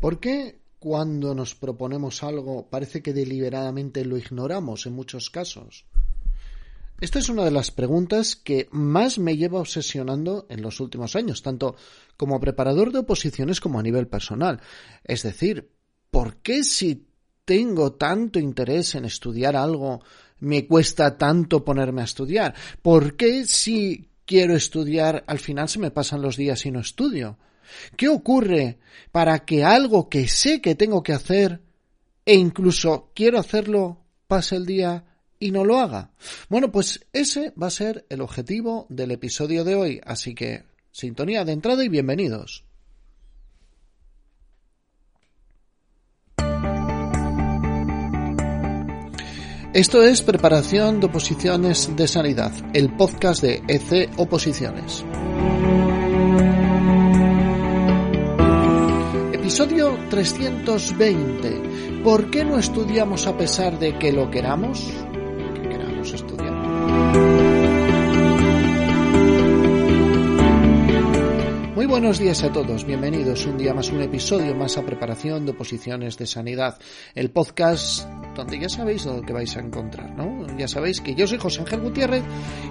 ¿Por qué cuando nos proponemos algo parece que deliberadamente lo ignoramos en muchos casos? Esta es una de las preguntas que más me lleva obsesionando en los últimos años, tanto como preparador de oposiciones como a nivel personal. Es decir, ¿por qué si tengo tanto interés en estudiar algo, me cuesta tanto ponerme a estudiar? ¿Por qué si quiero estudiar al final se me pasan los días y no estudio? ¿Qué ocurre para que algo que sé que tengo que hacer e incluso quiero hacerlo pase el día y no lo haga? Bueno, pues ese va a ser el objetivo del episodio de hoy, así que sintonía de entrada y bienvenidos. Esto es Preparación de Oposiciones de Sanidad, el podcast de EC Oposiciones. Episodio 320. ¿Por qué no estudiamos a pesar de que lo queramos? Que queramos estudiar. Muy buenos días a todos, bienvenidos un día más, un episodio más a preparación de oposiciones de sanidad, el podcast donde ya sabéis lo que vais a encontrar, ¿no? Ya sabéis que yo soy José Ángel Gutiérrez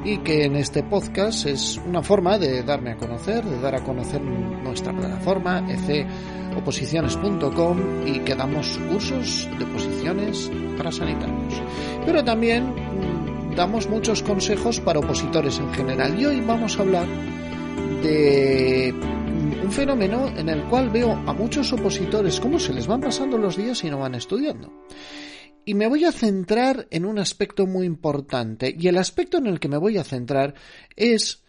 y que en este podcast es una forma de darme a conocer, de dar a conocer nuestra plataforma, ecoposiciones.com y que damos cursos de oposiciones para sanitarios. Pero también mm, damos muchos consejos para opositores en general y hoy vamos a hablar de un fenómeno en el cual veo a muchos opositores cómo se les van pasando los días y no van estudiando. Y me voy a centrar en un aspecto muy importante. Y el aspecto en el que me voy a centrar es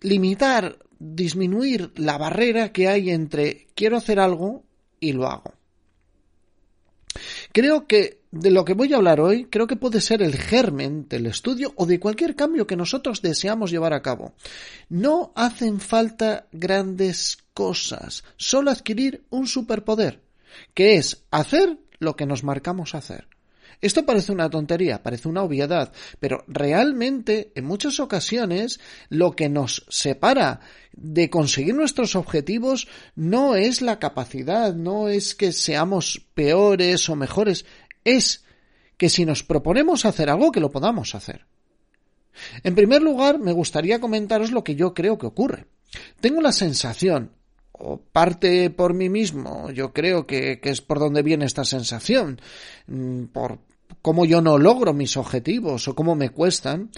limitar, disminuir la barrera que hay entre quiero hacer algo y lo hago. Creo que de lo que voy a hablar hoy, creo que puede ser el germen del estudio o de cualquier cambio que nosotros deseamos llevar a cabo. No hacen falta grandes cosas, solo adquirir un superpoder, que es hacer lo que nos marcamos hacer. Esto parece una tontería, parece una obviedad, pero realmente en muchas ocasiones lo que nos separa de conseguir nuestros objetivos no es la capacidad, no es que seamos peores o mejores, es que si nos proponemos hacer algo que lo podamos hacer. En primer lugar, me gustaría comentaros lo que yo creo que ocurre. Tengo la sensación, o parte por mí mismo, yo creo que, es por donde viene esta sensación, mm, por cómo yo no logro mis objetivos o cómo me cuestan,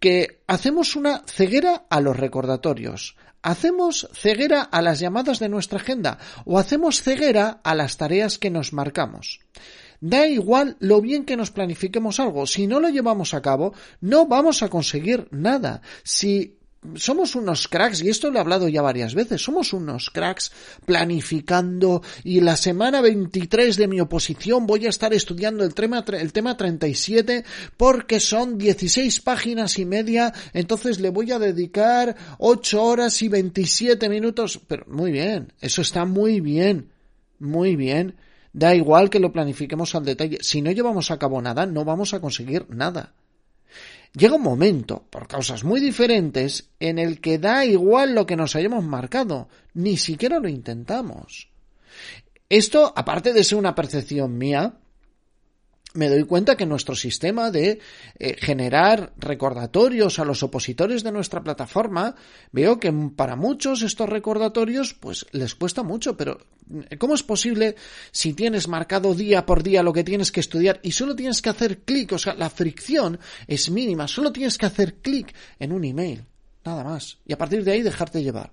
que hacemos una ceguera a los recordatorios, hacemos ceguera a las llamadas de nuestra agenda o hacemos ceguera a las tareas que nos marcamos. Da igual lo bien que nos planifiquemos algo, si no lo llevamos a cabo, no vamos a conseguir nada. Si somos unos cracks, y esto lo he hablado ya varias veces, somos unos cracks planificando y la semana 23 de mi oposición voy a estar estudiando el tema, el tema 37 porque son 16 páginas y media, entonces le voy a dedicar 8 horas y 27 minutos, pero muy bien, eso está muy bien, muy bien. Da igual que lo planifiquemos al detalle. Si no llevamos a cabo nada, no vamos a conseguir nada. Llega un momento, por causas muy diferentes, en el que da igual lo que nos hayamos marcado, ni siquiera lo intentamos. Esto, aparte de ser una percepción mía, me doy cuenta que nuestro sistema de eh, generar recordatorios a los opositores de nuestra plataforma, veo que para muchos estos recordatorios pues les cuesta mucho, pero eh, ¿cómo es posible si tienes marcado día por día lo que tienes que estudiar y solo tienes que hacer clic, o sea, la fricción es mínima, solo tienes que hacer clic en un email, nada más, y a partir de ahí dejarte llevar.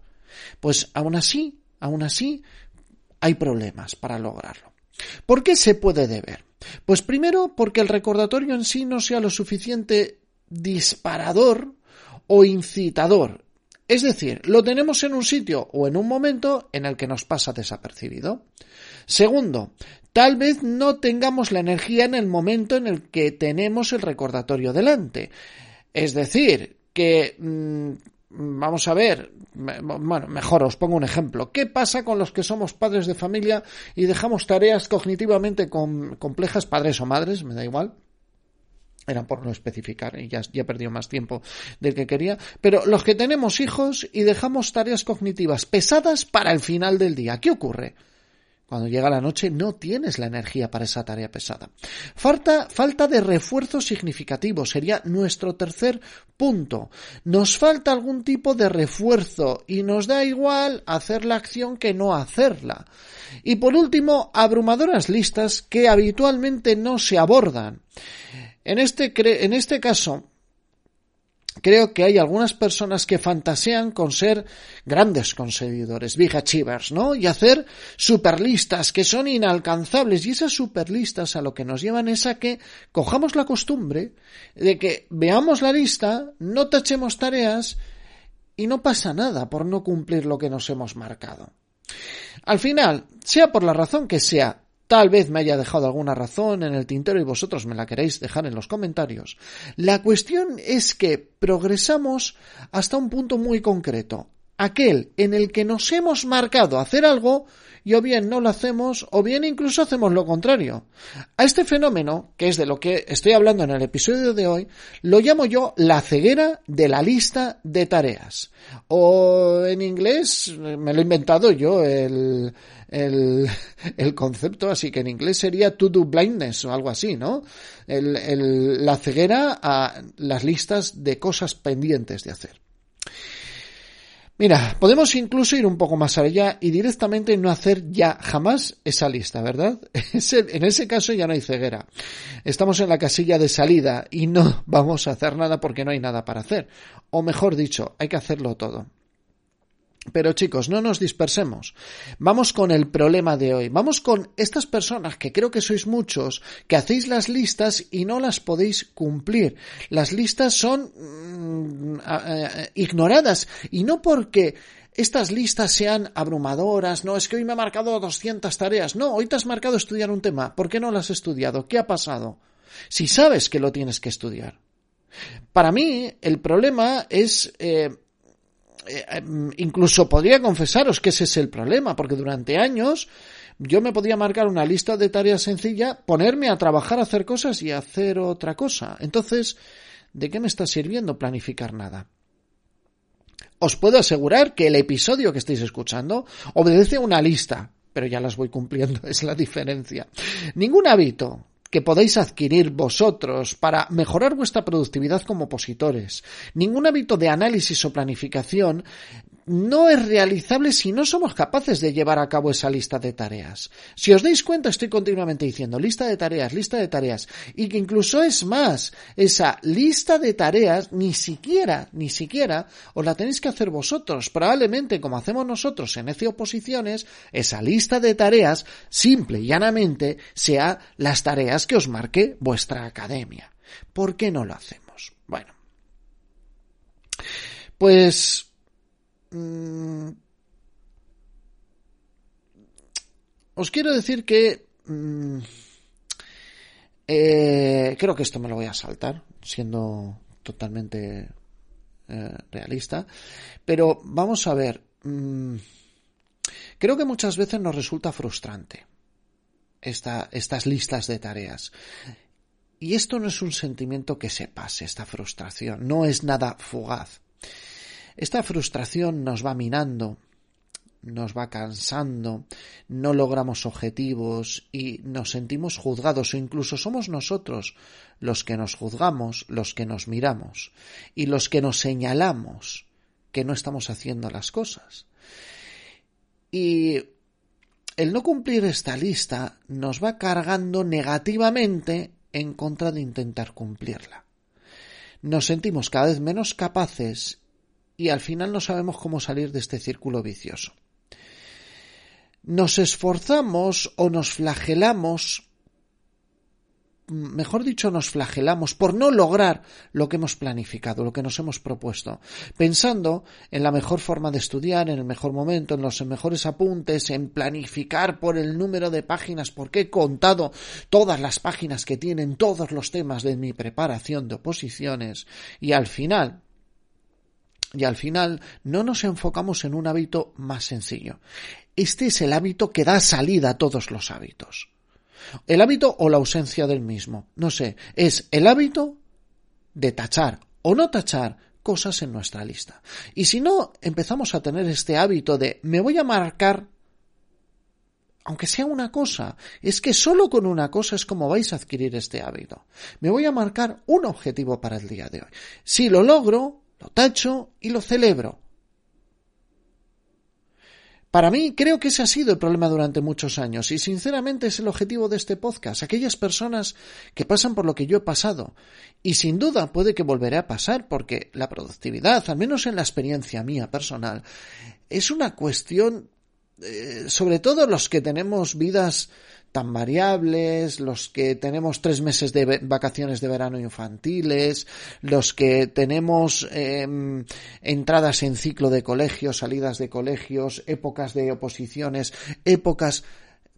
Pues aún así, aún así, hay problemas para lograrlo. ¿Por qué se puede deber? Pues primero porque el recordatorio en sí no sea lo suficiente disparador o incitador. Es decir, lo tenemos en un sitio o en un momento en el que nos pasa desapercibido. Segundo, tal vez no tengamos la energía en el momento en el que tenemos el recordatorio delante. Es decir, que mm, vamos a ver, bueno, mejor os pongo un ejemplo. ¿Qué pasa con los que somos padres de familia y dejamos tareas cognitivamente complejas, padres o madres, me da igual? Era por no especificar y ya, ya he perdido más tiempo del que quería. Pero los que tenemos hijos y dejamos tareas cognitivas pesadas para el final del día, ¿qué ocurre? Cuando llega la noche no tienes la energía para esa tarea pesada. Falta, falta de refuerzo significativo sería nuestro tercer punto. Nos falta algún tipo de refuerzo y nos da igual hacer la acción que no hacerla. Y por último, abrumadoras listas que habitualmente no se abordan. En este, en este caso, Creo que hay algunas personas que fantasean con ser grandes conseguidores, big achievers, ¿no? Y hacer superlistas que son inalcanzables. Y esas superlistas a lo que nos llevan es a que cojamos la costumbre de que veamos la lista, no tachemos tareas y no pasa nada por no cumplir lo que nos hemos marcado. Al final, sea por la razón que sea, Tal vez me haya dejado alguna razón en el tintero y vosotros me la queréis dejar en los comentarios. La cuestión es que progresamos hasta un punto muy concreto, aquel en el que nos hemos marcado hacer algo y o bien no lo hacemos o bien incluso hacemos lo contrario. A este fenómeno, que es de lo que estoy hablando en el episodio de hoy, lo llamo yo la ceguera de la lista de tareas. O en inglés, me lo he inventado yo, el, el, el concepto, así que en inglés sería to do blindness o algo así, ¿no? El, el, la ceguera a las listas de cosas pendientes de hacer. Mira, podemos incluso ir un poco más allá y directamente no hacer ya jamás esa lista, ¿verdad? en ese caso ya no hay ceguera. Estamos en la casilla de salida y no vamos a hacer nada porque no hay nada para hacer. O mejor dicho, hay que hacerlo todo. Pero chicos, no nos dispersemos. Vamos con el problema de hoy. Vamos con estas personas, que creo que sois muchos, que hacéis las listas y no las podéis cumplir. Las listas son mm, ignoradas y no porque estas listas sean abrumadoras, no, es que hoy me ha marcado 200 tareas. No, hoy te has marcado estudiar un tema. ¿Por qué no lo has estudiado? ¿Qué ha pasado? Si sabes que lo tienes que estudiar. Para mí, el problema es eh, eh, em, incluso podría confesaros que ese es el problema, porque durante años yo me podía marcar una lista de tareas sencilla, ponerme a trabajar, a hacer cosas y hacer otra cosa. Entonces, ¿de qué me está sirviendo planificar nada? Os puedo asegurar que el episodio que estáis escuchando obedece a una lista, pero ya las voy cumpliendo, es la diferencia. Ningún hábito que podéis adquirir vosotros para mejorar vuestra productividad como opositores. Ningún hábito de análisis o planificación no es realizable si no somos capaces de llevar a cabo esa lista de tareas. Si os dais cuenta, estoy continuamente diciendo lista de tareas, lista de tareas, y que incluso es más, esa lista de tareas ni siquiera, ni siquiera os la tenéis que hacer vosotros. Probablemente, como hacemos nosotros en ECE Oposiciones, esa lista de tareas, simple y llanamente, sea las tareas que os marque vuestra academia. ¿Por qué no lo hacemos? Bueno. Pues Mm, os quiero decir que mm, eh, creo que esto me lo voy a saltar, siendo totalmente eh, realista, pero vamos a ver, mm, creo que muchas veces nos resulta frustrante estas listas de tareas. Y esto no es un sentimiento que se pase, esta frustración, no es nada fugaz. Esta frustración nos va minando, nos va cansando, no logramos objetivos y nos sentimos juzgados o incluso somos nosotros los que nos juzgamos, los que nos miramos y los que nos señalamos que no estamos haciendo las cosas. Y el no cumplir esta lista nos va cargando negativamente en contra de intentar cumplirla. Nos sentimos cada vez menos capaces y al final no sabemos cómo salir de este círculo vicioso. Nos esforzamos o nos flagelamos, mejor dicho, nos flagelamos por no lograr lo que hemos planificado, lo que nos hemos propuesto, pensando en la mejor forma de estudiar, en el mejor momento, en los mejores apuntes, en planificar por el número de páginas, porque he contado todas las páginas que tienen todos los temas de mi preparación de oposiciones, y al final, y al final no nos enfocamos en un hábito más sencillo. Este es el hábito que da salida a todos los hábitos. El hábito o la ausencia del mismo. No sé, es el hábito de tachar o no tachar cosas en nuestra lista. Y si no empezamos a tener este hábito de me voy a marcar aunque sea una cosa, es que solo con una cosa es como vais a adquirir este hábito. Me voy a marcar un objetivo para el día de hoy. Si lo logro, lo tacho y lo celebro. Para mí creo que ese ha sido el problema durante muchos años y sinceramente es el objetivo de este podcast, aquellas personas que pasan por lo que yo he pasado y sin duda puede que volveré a pasar porque la productividad, al menos en la experiencia mía personal, es una cuestión eh, sobre todo los que tenemos vidas tan variables, los que tenemos tres meses de vacaciones de verano infantiles, los que tenemos em, entradas en ciclo de colegios, salidas de colegios, épocas de oposiciones, épocas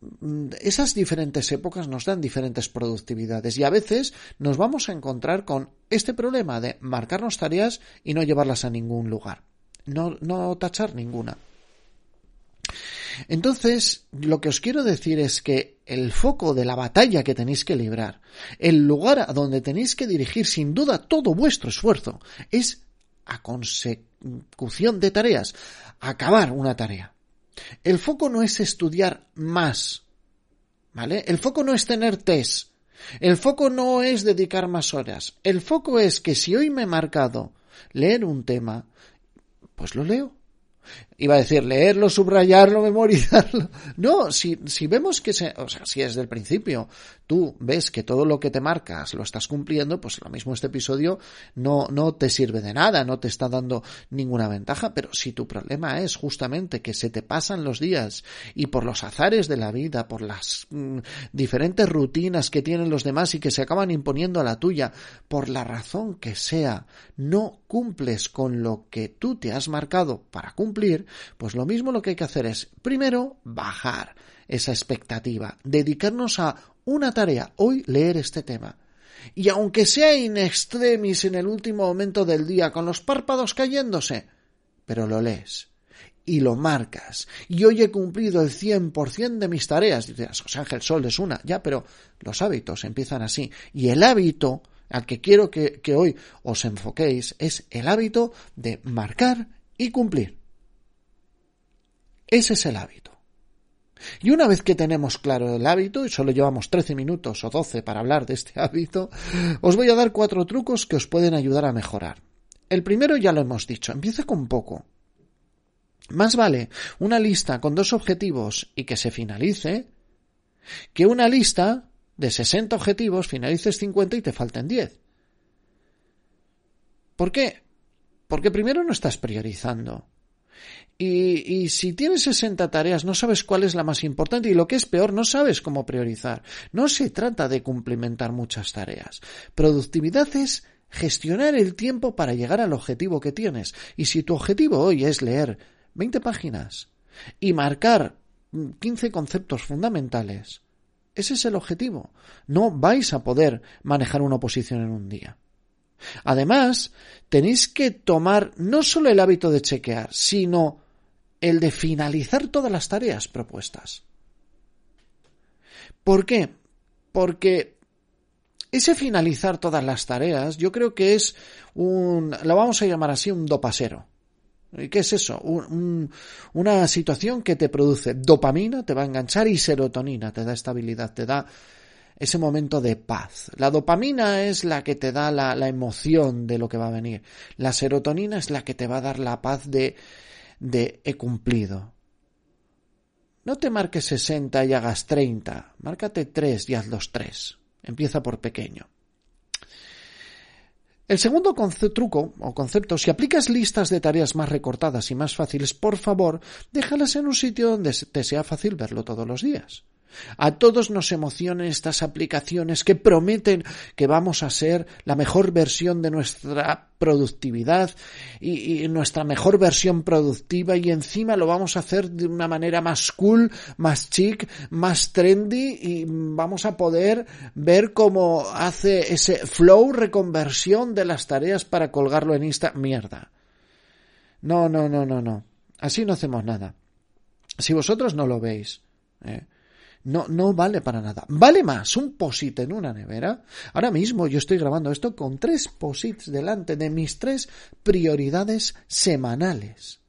mm, esas diferentes épocas nos dan diferentes productividades y a veces nos vamos a encontrar con este problema de marcarnos tareas y no llevarlas a ningún lugar, no, no tachar ninguna. Entonces, lo que os quiero decir es que el foco de la batalla que tenéis que librar, el lugar a donde tenéis que dirigir sin duda todo vuestro esfuerzo, es a consecución de tareas, acabar una tarea. El foco no es estudiar más, ¿vale? El foco no es tener test. El foco no es dedicar más horas. El foco es que si hoy me he marcado leer un tema, pues lo leo. Iba a decir leerlo, subrayarlo, memorizarlo. No, si, si vemos que se, o sea, si desde el principio tú ves que todo lo que te marcas lo estás cumpliendo, pues lo mismo este episodio no, no te sirve de nada, no te está dando ninguna ventaja, pero si tu problema es justamente que se te pasan los días y por los azares de la vida, por las mm, diferentes rutinas que tienen los demás y que se acaban imponiendo a la tuya, por la razón que sea, no cumples con lo que tú te has marcado para cumplir, pues lo mismo lo que hay que hacer es, primero, bajar esa expectativa, dedicarnos a una tarea, hoy leer este tema. Y aunque sea in extremis en el último momento del día, con los párpados cayéndose, pero lo lees y lo marcas. Y hoy he cumplido el 100% de mis tareas. Dices, José Ángel Sol es una, ya, pero los hábitos empiezan así. Y el hábito al que quiero que, que hoy os enfoquéis es el hábito de marcar y cumplir. Ese es el hábito. Y una vez que tenemos claro el hábito, y solo llevamos 13 minutos o 12 para hablar de este hábito, os voy a dar cuatro trucos que os pueden ayudar a mejorar. El primero ya lo hemos dicho, empieza con poco. Más vale una lista con dos objetivos y que se finalice, que una lista de 60 objetivos, finalices 50 y te falten 10. ¿Por qué? Porque primero no estás priorizando. Si tienes 60 tareas, no sabes cuál es la más importante y lo que es peor, no sabes cómo priorizar. No se trata de cumplimentar muchas tareas. Productividad es gestionar el tiempo para llegar al objetivo que tienes. Y si tu objetivo hoy es leer 20 páginas y marcar 15 conceptos fundamentales, ese es el objetivo. No vais a poder manejar una oposición en un día. Además, tenéis que tomar no solo el hábito de chequear, sino el de finalizar todas las tareas propuestas. ¿Por qué? Porque ese finalizar todas las tareas yo creo que es un, lo vamos a llamar así, un dopasero. ¿Qué es eso? una situación que te produce dopamina, te va a enganchar y serotonina, te da estabilidad, te da ese momento de paz. La dopamina es la que te da la emoción de lo que va a venir. La serotonina es la que te va a dar la paz de de he cumplido. No te marques 60 y hagas 30, márcate 3 y haz los 3. Empieza por pequeño. El segundo truco o concepto, si aplicas listas de tareas más recortadas y más fáciles, por favor, déjalas en un sitio donde te sea fácil verlo todos los días. A todos nos emocionan estas aplicaciones que prometen que vamos a ser la mejor versión de nuestra productividad y, nuestra mejor versión productiva y encima lo vamos a hacer de una manera más cool, más chic, más trendy y vamos a poder ver cómo hace ese flow reconversión de las tareas para colgarlo en Insta. Mierda. No, no, no, no, no. Así no hacemos nada. Si vosotros no lo veis, ¿eh? No, no vale para nada. Vale más un posit en una nevera. Ahora mismo yo estoy grabando esto con tres posits delante de mis tres prioridades semanales.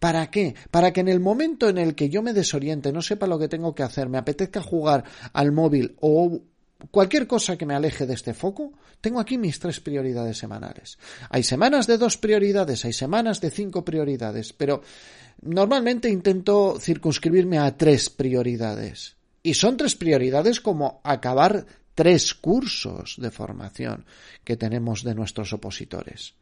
¿Para qué? Para que en el momento en el que yo me desoriente, no sepa lo que tengo que hacer, me apetezca jugar al móvil o cualquier cosa que me aleje de este foco, tengo aquí mis tres prioridades semanales. Hay semanas de dos prioridades, hay semanas de cinco prioridades, pero normalmente intento circunscribirme a tres prioridades. Y son tres prioridades como acabar tres cursos de formación que tenemos de nuestros opositores.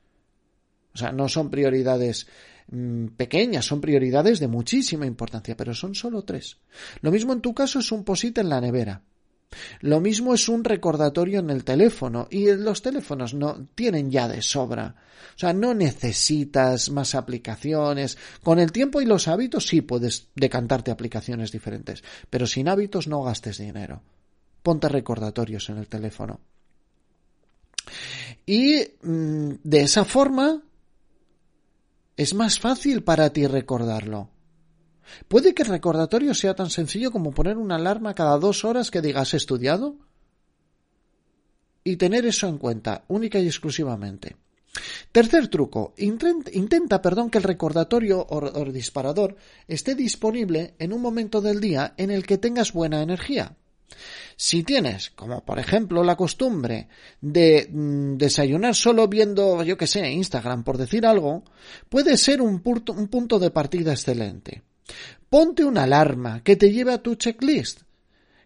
O sea, no son prioridades mm, pequeñas, son prioridades de muchísima importancia, pero son solo tres. Lo mismo en tu caso es un posit en la nevera. Lo mismo es un recordatorio en el teléfono y los teléfonos no tienen ya de sobra. O sea, no necesitas más aplicaciones. Con el tiempo y los hábitos sí puedes decantarte aplicaciones diferentes, pero sin hábitos no gastes dinero. Ponte recordatorios en el teléfono. Y mm, de esa forma es más fácil para ti recordarlo. Puede que el recordatorio sea tan sencillo como poner una alarma cada dos horas que digas estudiado y tener eso en cuenta, única y exclusivamente. Tercer truco, intenta, perdón, que el recordatorio o, disparador esté disponible en un momento del día en el que tengas buena energía. Si tienes, como por ejemplo, la costumbre de mm, desayunar solo viendo, yo que sé, Instagram, por decir algo, puede ser un punto de partida excelente. Ponte una alarma que te lleve a tu checklist.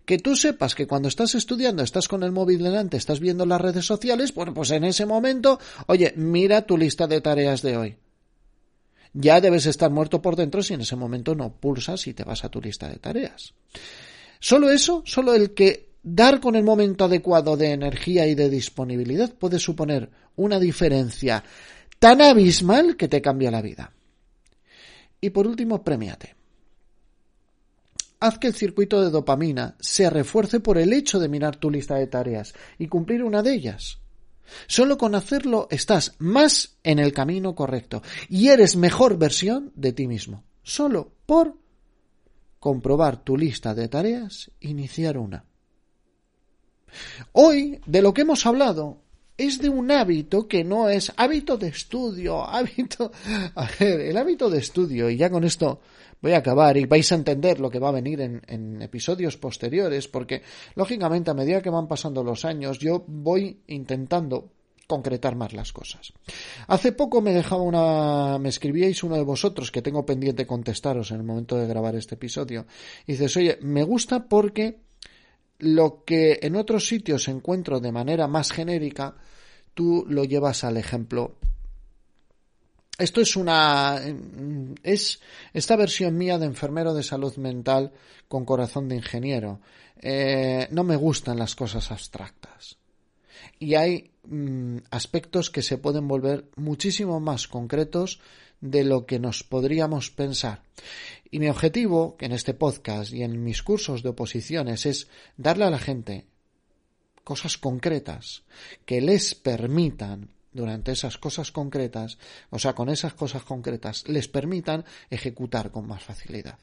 Que tú sepas que cuando estás estudiando, estás con el móvil delante, estás viendo las redes sociales, bueno, pues en ese momento, oye, mira tu lista de tareas de hoy. Ya debes estar muerto por dentro si en ese momento no pulsas y te vas a tu lista de tareas. Solo eso, solo el que dar con el momento adecuado de energía y de disponibilidad puede suponer una diferencia tan abismal que te cambia la vida. Y por último, premiate. Haz que el circuito de dopamina se refuerce por el hecho de mirar tu lista de tareas y cumplir una de ellas. Solo con hacerlo estás más en el camino correcto y eres mejor versión de ti mismo. Solo por comprobar tu lista de tareas, iniciar una. Hoy, de lo que hemos hablado, es de un hábito que no es hábito de estudio, hábito... A ver, el hábito de estudio, y ya con esto voy a acabar y vais a entender lo que va a venir en, episodios posteriores, porque lógicamente a medida que van pasando los años yo voy intentando concretar más las cosas. Hace poco me dejaba una, me escribíais uno de vosotros que tengo pendiente contestaros en el momento de grabar este episodio. Y dices, oye, me gusta porque lo que en otros sitios encuentro de manera más genérica, tú lo llevas al ejemplo. Esto es una es esta versión mía de enfermero de salud mental con corazón de ingeniero. Eh, no me gustan las cosas abstractas. Y hay mm, aspectos que se pueden volver muchísimo más concretos de lo que nos podríamos pensar. Y mi objetivo, en este podcast y en mis cursos de oposiciones, es darle a la gente cosas concretas que les permitan durante esas cosas concretas, o sea, con esas cosas concretas, les permitan ejecutar con más facilidad.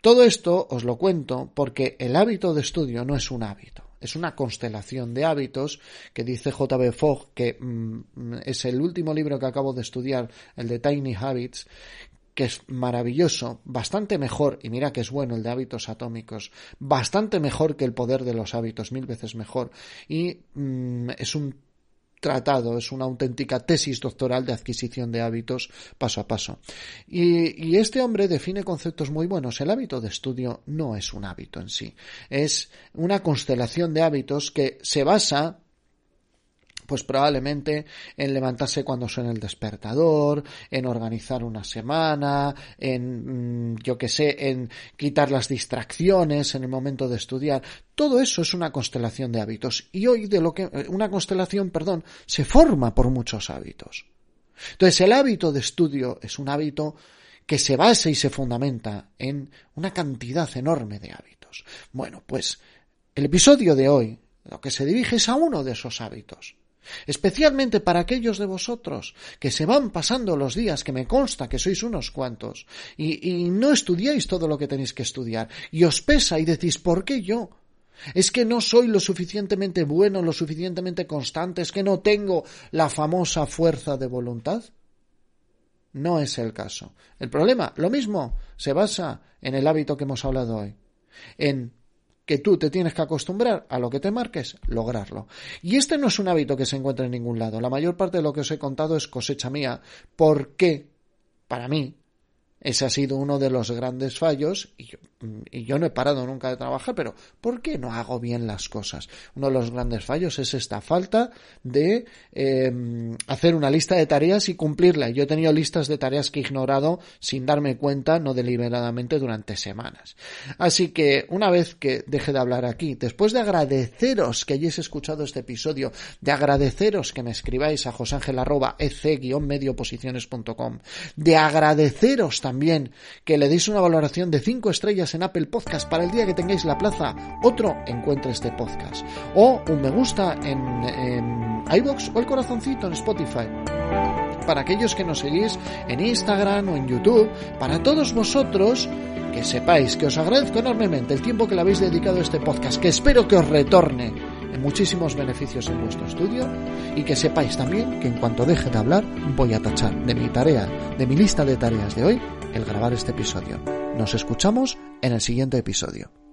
Todo esto os lo cuento porque el hábito de estudio no es un hábito es una constelación de hábitos que dice J.B. Fogg, que mm, es el último libro que acabo de estudiar, el de Tiny Habits, que es maravilloso, bastante mejor, y mira que es bueno el de hábitos atómicos, bastante mejor que el poder de los hábitos, mil veces mejor, y mm, es un tratado, es una auténtica tesis doctoral de adquisición de hábitos paso a paso. Y, este hombre define conceptos muy buenos. El hábito de estudio no es un hábito en sí, es una constelación de hábitos que se basa pues probablemente en levantarse cuando suene el despertador, en organizar una semana, en, mm, yo que sé, en quitar las distracciones en el momento de estudiar. Todo eso es una constelación de hábitos. Y hoy de lo que, eh, una constelación, perdón, se forma por muchos hábitos. Entonces el hábito de estudio es un hábito que se basa y se fundamenta en una cantidad enorme de hábitos. Bueno, pues el episodio de hoy lo que se dirige es a uno de esos hábitos especialmente para aquellos de vosotros que se van pasando los días, que me consta que sois unos cuantos, y, no estudiáis todo lo que tenéis que estudiar, y os pesa y decís, ¿por qué yo? ¿Es que no soy lo suficientemente bueno, lo suficientemente constante? ¿Es que no tengo la famosa fuerza de voluntad? no es el caso. El problema, lo mismo, se basa en el hábito que hemos hablado hoy, en que tú te tienes que acostumbrar a lo que te marques, lograrlo. Y este no es un hábito que se encuentra en ningún lado. La mayor parte de lo que os he contado es cosecha mía, porque, para mí, ese ha sido uno de los grandes fallos y yo, y yo, no he parado nunca de trabajar, pero ¿por qué no hago bien las cosas? Uno de los grandes fallos es esta falta de eh, hacer una lista de tareas y cumplirla. Yo he tenido listas de tareas que he ignorado sin darme cuenta, no deliberadamente, durante semanas. Así que una vez que deje de hablar aquí, después de agradeceros que hayáis escuchado este episodio, de agradeceros que me escribáis a josangel.ec-medioposiciones.com, de agradeceros también que le deis una valoración de 5 estrellas en Apple Podcast. Para el día que tengáis la plaza, otro encuentre este podcast. O un me gusta en, en iBox o el corazoncito en Spotify. Para aquellos que nos seguís en Instagram o en YouTube, para todos vosotros, que sepáis que os agradezco enormemente el tiempo que le habéis dedicado a este podcast, que espero que os retorne muchísimos beneficios en vuestro estudio y que sepáis también que en cuanto deje de hablar voy a tachar de mi tarea, de mi lista de tareas de hoy, el grabar este episodio. Nos escuchamos en el siguiente episodio.